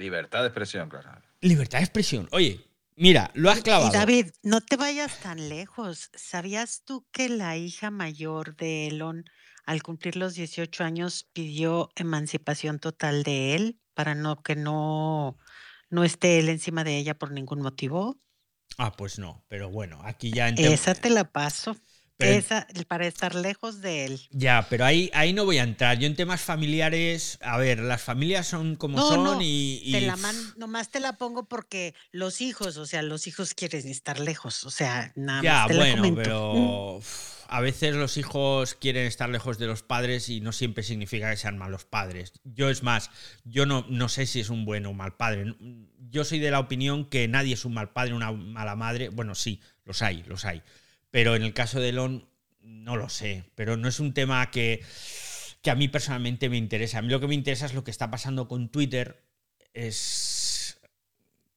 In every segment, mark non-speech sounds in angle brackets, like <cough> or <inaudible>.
Libertad de expresión, claro. Libertad de expresión. Oye, mira, lo has clavado. Y David, no te vayas tan lejos. ¿Sabías tú que la hija mayor de Elon, al cumplir los 18 años, pidió emancipación total de él para no que no, no esté él encima de ella por ningún motivo? Ah, pues no, pero bueno, aquí ya Esa te la paso. Esa, para estar lejos de él. Ya, pero ahí, ahí no voy a entrar. Yo en temas familiares, a ver, las familias son como son y, Te la nomás te la pongo porque los hijos, o sea, los hijos quieren estar lejos, o sea, nada ya, más. Ya, bueno, pero a veces los hijos quieren estar lejos de los padres y no siempre significa que sean malos padres. Yo es más, yo no, no sé si es un buen o mal padre. Yo soy de la opinión que nadie es un mal padre, una mala madre. Bueno, sí, los hay, los hay pero en el caso de Elon, no lo sé. Pero no es un tema que, que a mí personalmente me interesa. A mí lo que me interesa es lo que está pasando con Twitter. Es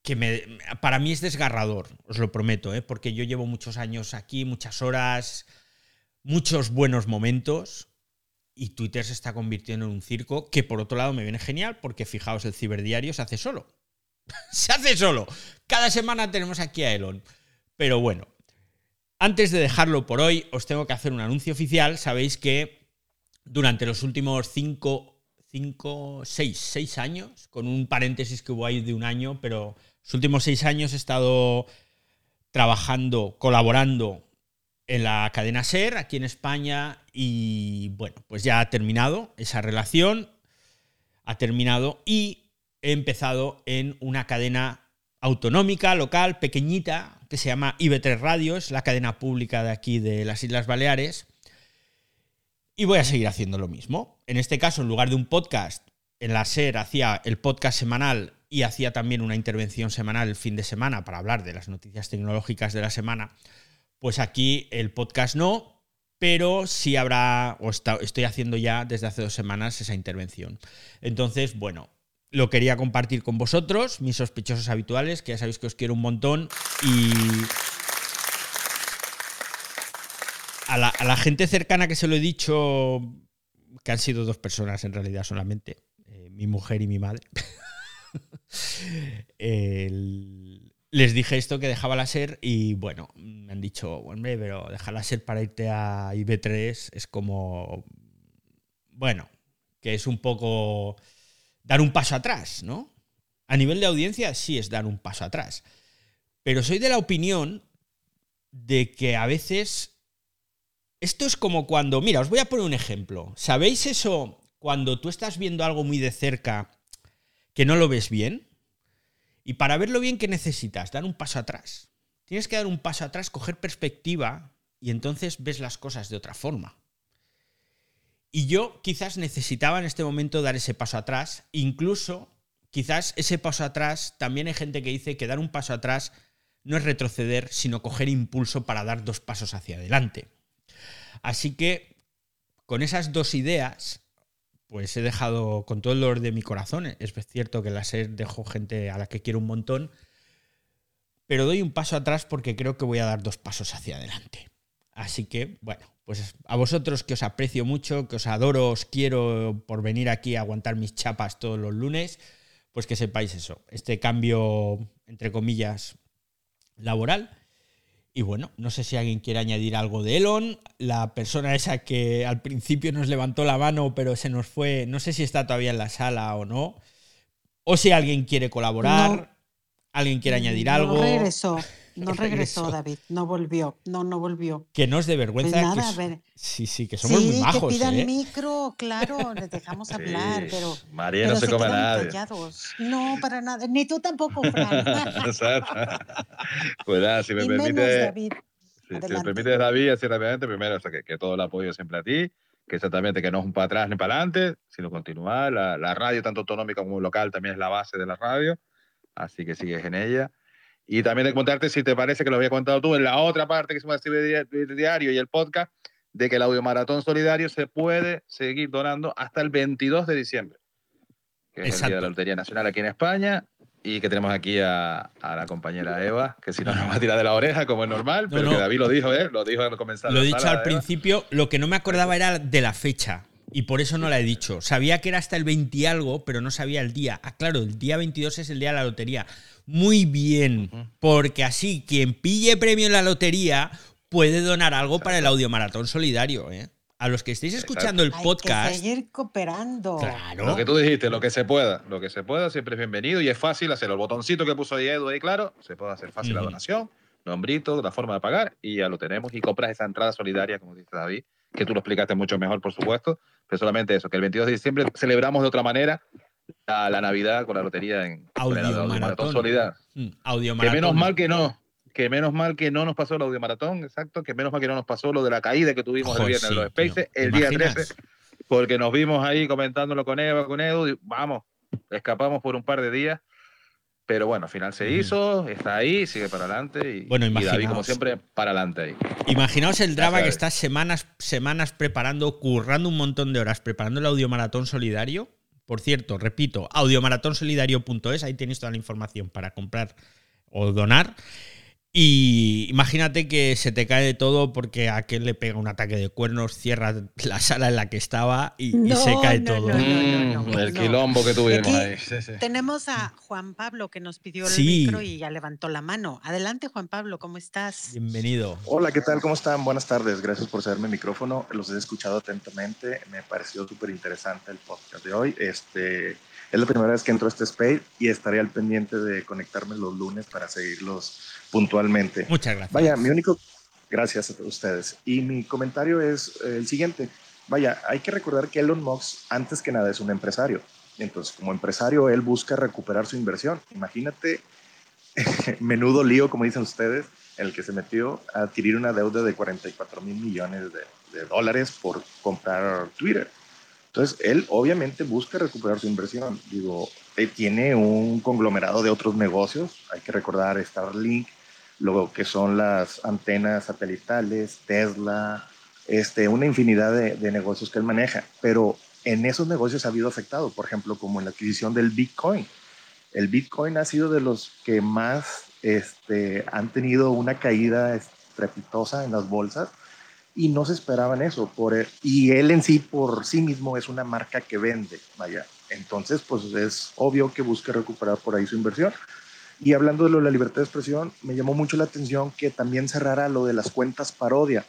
que me, para mí es desgarrador, os lo prometo, ¿eh? porque yo llevo muchos años aquí, muchas horas, muchos buenos momentos, y Twitter se está convirtiendo en un circo que por otro lado me viene genial, porque fijaos, el ciberdiario se hace solo. <laughs> se hace solo. Cada semana tenemos aquí a Elon. Pero bueno, antes de dejarlo por hoy, os tengo que hacer un anuncio oficial. Sabéis que durante los últimos 5, 5, 6, 6 años, con un paréntesis que hubo ahí de un año, pero los últimos 6 años he estado trabajando, colaborando en la cadena SER aquí en España y bueno, pues ya ha terminado esa relación, ha terminado y he empezado en una cadena autonómica, local, pequeñita, que se llama IB3 Radio, es la cadena pública de aquí de las Islas Baleares. Y voy a seguir haciendo lo mismo. En este caso, en lugar de un podcast, en la SER hacía el podcast semanal y hacía también una intervención semanal el fin de semana para hablar de las noticias tecnológicas de la semana. Pues aquí el podcast no, pero sí habrá, o estoy haciendo ya desde hace dos semanas esa intervención. Entonces, bueno, lo quería compartir con vosotros, mis sospechosos habituales, que ya sabéis que os quiero un montón. Y a la, gente cercana que se lo he dicho, que han sido dos personas en realidad solamente, eh, mi mujer y mi madre, <laughs> les dije esto que dejaba la ser y bueno, me han dicho, hombre, pero dejarla ser para irte a IB3 es como, bueno, que es un poco dar un paso atrás, ¿no? A nivel de audiencia sí es dar un paso atrás. Pero soy de la opinión de que a veces esto es como cuando, mira, os voy a poner un ejemplo. ¿Sabéis eso cuando tú estás viendo algo muy de cerca que no lo ves bien? Y para verlo bien, ¿qué necesitas? Dar un paso atrás. Tienes que dar un paso atrás, coger perspectiva y entonces ves las cosas de otra forma. Y yo quizás necesitaba en este momento dar ese paso atrás, incluso quizás ese paso atrás, también hay gente que dice que dar un paso atrás no es retroceder, sino coger impulso para dar dos pasos hacia adelante. Así que con esas dos ideas, pues he dejado con todo el dolor de mi corazón, es cierto que la SER dejo gente a la que quiero un montón, pero doy un paso atrás porque creo que voy a dar dos pasos hacia adelante. Así que, bueno, pues a vosotros que os aprecio mucho, que os adoro, os quiero por venir aquí a aguantar mis chapas todos los lunes, pues que sepáis eso, este cambio, entre comillas, laboral. Y bueno, no sé si alguien quiere añadir algo de Elon, la persona esa que al principio nos levantó la mano pero se nos fue, no sé si está todavía en la sala o no, o si alguien quiere colaborar, alguien quiere añadir algo. regresó. No <laughs> regresó, David, no volvió, no, no volvió. Que no es de vergüenza. Pues nada, a ver. Sí, sí, que somos muy majos. Que pidan ¿eh? micro, claro, <laughs> les dejamos hablar, pero. María no se, come nada. No, para nada. Ni tú tampoco, Fran. <laughs> pues nada, si me permite. David. Si, me permite, David, así rápidamente, primero, o sea, que, que, todo el apoyo siempre a ti, que exactamente que no es un para atrás ni para adelante, sino continuar. La, la radio, tanto autonómica como local, también es la base de la radio, así que sigues en ella. Y también de contarte, si te parece que lo había contado tú en la otra parte que se llama el diario y el podcast, de que el audio maratón solidario se puede seguir donando hasta el 22 de diciembre, que es el día de la Lotería Nacional aquí en España. Y que tenemos aquí a, a, la compañera Eva, que si no nos va a tirar de la oreja, como es normal, pero que David lo dijo, ¿eh? Lo dijo al comenzar. Lo he dicho al principio, lo que no me acordaba era de la fecha. Y por eso no la he dicho. Sabía que era hasta el 20 y algo, pero no sabía el día. Ah, claro, el día 22 es el día de la lotería. Muy bien, porque así quien pille premio en la lotería puede donar algo para el audio maratón solidario, ¿eh? A los que estéis escuchando el podcast. Hay que seguir cooperando. Claro. Lo que tú dijiste, lo que se pueda, lo que se pueda, siempre es bienvenido y es fácil hacerlo. El botoncito que puso ahí Edu ahí, claro, se puede hacer fácil la donación, nombrito, la forma de pagar y ya lo tenemos. Y compras esa entrada solidaria, como dice David, que tú lo explicaste mucho mejor, por supuesto, pero solamente eso, que el 22 de diciembre celebramos de otra manera la, Navidad con la lotería en Audio, Maratón. Solidaridad. Mm, audio Que menos mal que no, que menos mal que no nos pasó el audio maratón, exacto, que menos mal que no nos pasó lo de la caída que tuvimos el viernes en los Spaces, el día 13, porque nos vimos ahí comentándolo con Eva, con Edu, y vamos, escapamos por un par de días, pero bueno, al final se hizo, está ahí, sigue para adelante y, bueno, y David, como siempre, para adelante ahí. Imaginaos el drama que estás semanas, semanas preparando, currando un montón de horas, preparando el audio maratón solidario. Por cierto, repito, audiomaratonsolidario.es, ahí tenéis toda la información para comprar o donar. Y imagínate que se te cae de todo porque a aquel le pega un ataque de cuernos, cierra la sala en la que estaba y, se cae todo. el quilombo que tuvimos ahí. Tenemos a Juan Pablo que nos pidió el micro y ya levantó la mano. Adelante, Juan Pablo, ¿cómo estás? Bienvenido. Hola, ¿qué tal? ¿Cómo están? Buenas tardes. Gracias por cederme el micrófono. Los he escuchado atentamente. Me pareció súper interesante el podcast de hoy. Este. Es la primera vez que entro a este space y estaré al pendiente de conectarme los lunes para seguirlos puntualmente. Muchas gracias. Vaya, mi único, gracias a ustedes. Y mi comentario es eh, el siguiente. Vaya, hay que recordar que Elon Musk antes que nada es un empresario. Entonces, como empresario, él busca recuperar su inversión. Imagínate, <laughs> menudo lío, como dicen ustedes, en el que se metió a adquirir una deuda de 44 mil millones de, de dólares por comprar Twitter. Entonces, él obviamente busca recuperar su inversión. Digo, eh, tiene un conglomerado de otros negocios. Hay que recordar Starlink, lo que son las antenas satelitales, Tesla, este, una infinidad de, negocios que él maneja, pero en esos negocios ha habido afectado, por ejemplo, como en la adquisición del Bitcoin. El Bitcoin ha sido de los que más este, han tenido una caída estrepitosa en las bolsas y no se esperaban eso. Por, y él en sí, por sí mismo, es una marca que vende, vaya. Entonces, pues es obvio que busque recuperar por ahí su inversión. Y hablando de la libertad de expresión, me llamó mucho la atención que también cerrara lo de las cuentas parodia,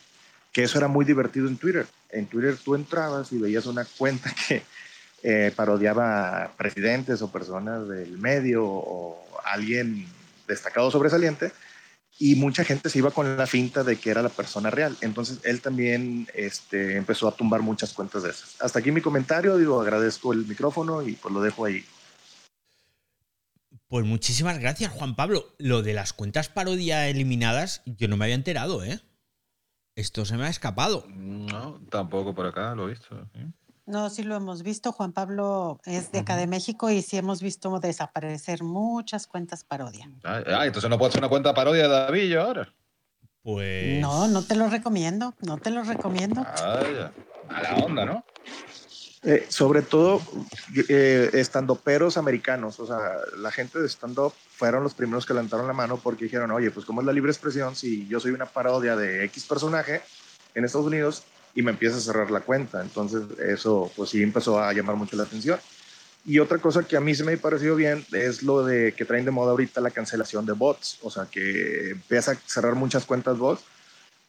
que eso era muy divertido en Twitter. En Twitter tú entrabas y veías una cuenta <laughs> que eh, parodiaba presidentes o personas del medio o alguien destacado sobresaliente y mucha gente se iba con la finta de que era la persona real. Entonces él también este, empezó a tumbar muchas cuentas de esas. Hasta aquí mi comentario, digo, agradezco el micrófono y pues lo dejo ahí. Pues muchísimas gracias, Juan Pablo. Lo de las cuentas parodia eliminadas, yo no me había enterado, ¿eh? Esto se me ha escapado. No, tampoco por acá lo he visto. No, sí lo hemos visto. Juan Pablo es de acá de México y sí hemos visto desaparecer muchas cuentas parodia. Ah, entonces no puedo hacer una cuenta parodia de David ahora. Pues. No, no te lo recomiendo. No te lo recomiendo. Ah, A la onda, ¿no? Eh, sobre todo eh, estandoperos americanos, o sea, la gente de stand-up fueron los primeros que levantaron la mano porque dijeron, oye, pues ¿cómo es la libre expresión si yo soy una parodia de X personaje en Estados Unidos y me empieza a cerrar la cuenta? Entonces eso pues sí empezó a llamar mucho la atención. Y otra cosa que a mí se me ha parecido bien es lo de que traen de moda ahorita la cancelación de bots, o sea, que empieza a cerrar muchas cuentas bots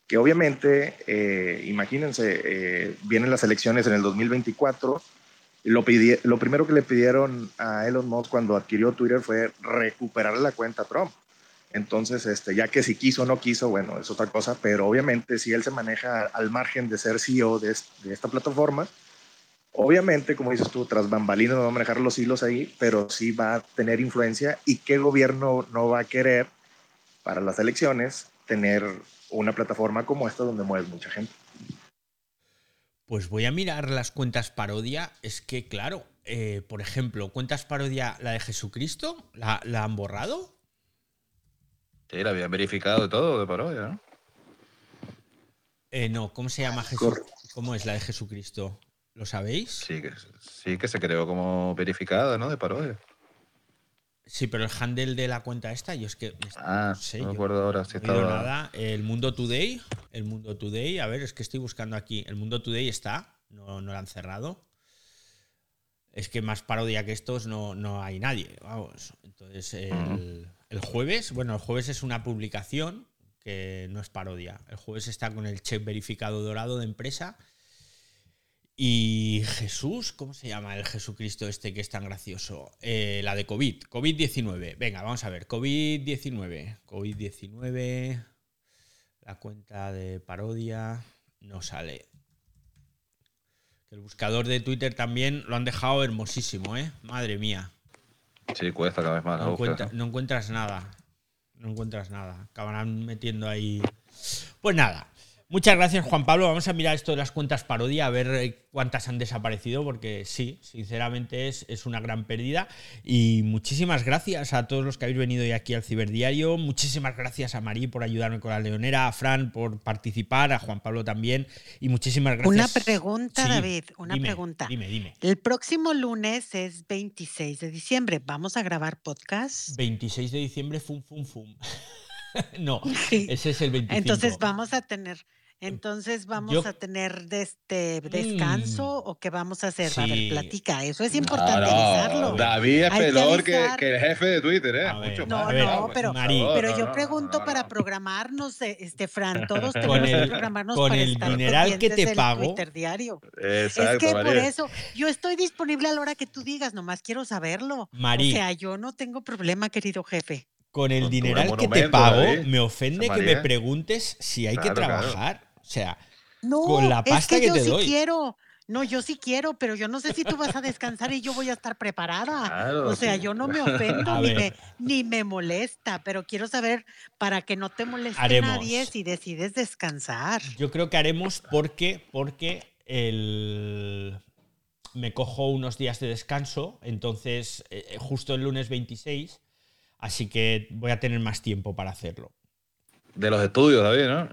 que obviamente, eh, imagínense, eh, vienen las elecciones en el 2024. Lo, lo primero que le pidieron a Elon Musk cuando adquirió Twitter fue recuperar la cuenta Trump. Entonces, este, ya que si quiso o no quiso, bueno, es otra cosa, pero obviamente si él se maneja al margen de ser CEO de, esta plataforma, obviamente, como dices tú, tras bambalinas no va a manejar los hilos ahí, pero sí va a tener influencia y qué gobierno no va a querer para las elecciones tener una plataforma como esta donde mueves mucha gente. Pues voy a mirar las cuentas parodia. Es que, claro, eh, por ejemplo, cuentas parodia, la de Jesucristo, ¿la, han borrado? Sí, la habían verificado de todo de parodia, ¿no? Eh, no, ¿cómo se llama Jesús? ¿Cómo es la de Jesucristo? ¿Lo sabéis? Sí que, sí que se creó como verificada, ¿no? De parodia. Sí, pero el handle de la cuenta esta, yo es que. Ah, no sé, no me acuerdo ahora si estaba. nada. El Mundo Today. El Mundo Today. A ver, es que estoy buscando aquí. El Mundo Today está. no, no la han cerrado. Es que más parodia que estos no, no hay nadie. Vamos. Entonces, el, el jueves, bueno, el jueves es una publicación que no es parodia. El jueves está con el check verificado dorado de empresa. Y Jesús, ¿cómo se llama el Jesucristo este que es tan gracioso? Eh, la de COVID, COVID-19. Venga, vamos a ver, COVID-19. COVID-19, la cuenta de parodia no sale. El buscador de Twitter también lo han dejado hermosísimo, ¿eh? Madre mía. Sí, cuesta cada vez más. No, no encuentras nada. No encuentras nada. Acabarán metiendo ahí. Pues nada. Muchas gracias, Juan Pablo. Vamos a mirar esto de las cuentas parodia, a ver eh, cuántas han desaparecido, porque sí, sinceramente es, es, una gran pérdida. Y muchísimas gracias a todos los que habéis venido hoy aquí al Ciberdiario. Muchísimas gracias a Marí por ayudarme con la leonera, a Fran por participar, a Juan Pablo también. Y muchísimas gracias. Una pregunta, David, una pregunta. Dime, dime. El próximo lunes es 26 de diciembre. ¿Vamos a grabar podcast? 26 de diciembre, fum, fum, fum. <laughs> no, ese es el 25. Entonces vamos a tener entonces vamos a tener de este descanso o qué vamos a hacer. A ver, platica, eso es importante no, David es peor que, que, el jefe de Twitter, ¿eh? Mucho no, no, pero, pero yo pregunto para programarnos, este Fran, todos <laughs> tenemos que programarnos con para el estar dineral que te pago. Twitter diario. Exacto, es que María. por eso yo estoy disponible a la hora que tú digas, nomás quiero saberlo. María. O sea, yo no tengo problema, querido jefe. Con el Con dineral que te pago, me ofende que me preguntes si hay que claro. trabajar. O sea, No, Con la pasta es que, que yo te sí doy. quiero. No, yo sí quiero, pero yo no sé si tú vas a descansar y yo voy a estar preparada. Claro, o sea, sí. yo no me <laughs> ofendo ni me, ni me molesta, pero quiero saber para que no te moleste Haremos. nadie si decides descansar. yo creo que haremos porque, porque el... me cojo unos días de descanso, entonces eh, justo el lunes 26, así que voy a tener más tiempo para hacerlo. De los estudios, David, ¿no?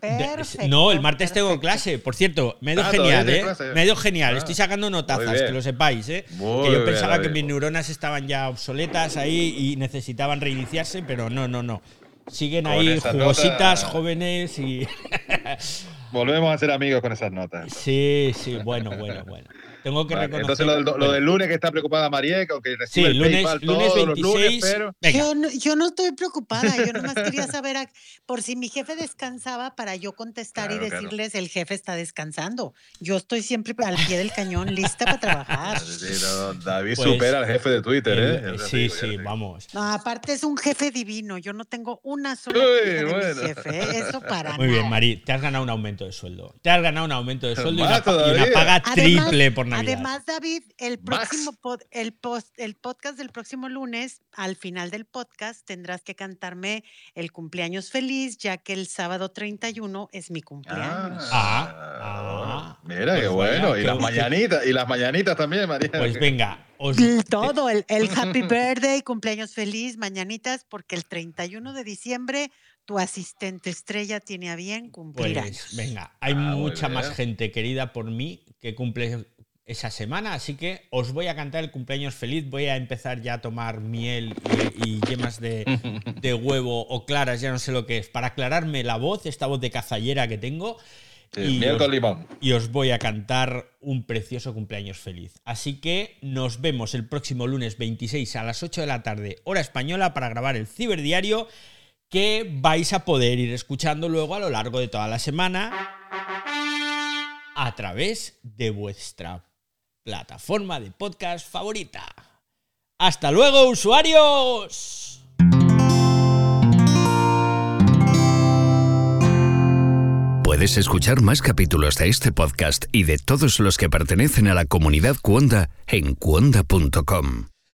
Perfecto, no, el martes tengo clase. Por cierto, me ha ido Ah, genial, ¿eh? clase. Me ha ido genial. Ah. Estoy sacando notazas, que lo sepáis, ¿eh? Muy que yo bien, pensaba que mis neuronas estaban ya obsoletas ahí y necesitaban reiniciarse, pero no, no, no. Siguen Con ahí jugositas, jóvenes y. <laughs> <laughs> Volvemos a ser amigos con esas notas. sí, sí, bueno, bueno, bueno. Tengo que Vale, reconocer. entonces lo del, lo bueno, del lunes que está preocupada María, que aunque Sí, recibe el lunes, PayPal lunes todos los 26. lunes, pero Yo no, yo no estoy preocupada, yo nomás quería <laughs> saber a- por si mi jefe descansaba para yo contestar y claro. decirles el jefe está descansando. Yo estoy siempre al pie del cañón, lista para trabajar. <laughs> Sí, no, David Pues, supera al jefe de Twitter, el- ¿eh? Sí, digo, sí, vamos. No, aparte es un jefe divino, yo no tengo una sola Uy, de mi jefe, ¿eh? eso <laughs> para Muy bien. Mari, te has ganado un aumento de sueldo. Te has ganado un aumento de sueldo y una, y paga Además- triple por Navidad. Además, David, el próximo pod- el, post, el podcast del próximo lunes, al final del podcast, tendrás que cantarme el cumpleaños feliz, ya que el sábado 31 es mi cumpleaños. Ah, ah. Mira, qué Pues vaya, bueno. Y qué las mañanitas, y las mañanitas también, María. Pues venga, os, Todo, el, el happy birthday, cumpleaños feliz, mañanitas, porque el 31 de diciembre tu asistente estrella tiene a bien cumplir pues años. venga, hay Ah, mucha más gente querida por mí que cumple esa semana, así que os voy a cantar el cumpleaños feliz, voy a empezar ya a tomar miel y, y yemas de, de <laughs> huevo o claras, ya no sé lo que es, para aclararme la voz, esta voz de cazallera que tengo. Sí, y miel os- con limón. y os voy a cantar un precioso cumpleaños feliz. Así que nos vemos el próximo lunes 26 a las 8 de la tarde, hora española, para grabar el ciberdiario que vais a poder ir escuchando luego a lo largo de toda la semana a través de vuestra plataforma de podcast favorita. ¡Hasta luego, usuarios! Puedes escuchar más capítulos de este podcast y de todos los que pertenecen a la comunidad Cuonda en cuonda.com.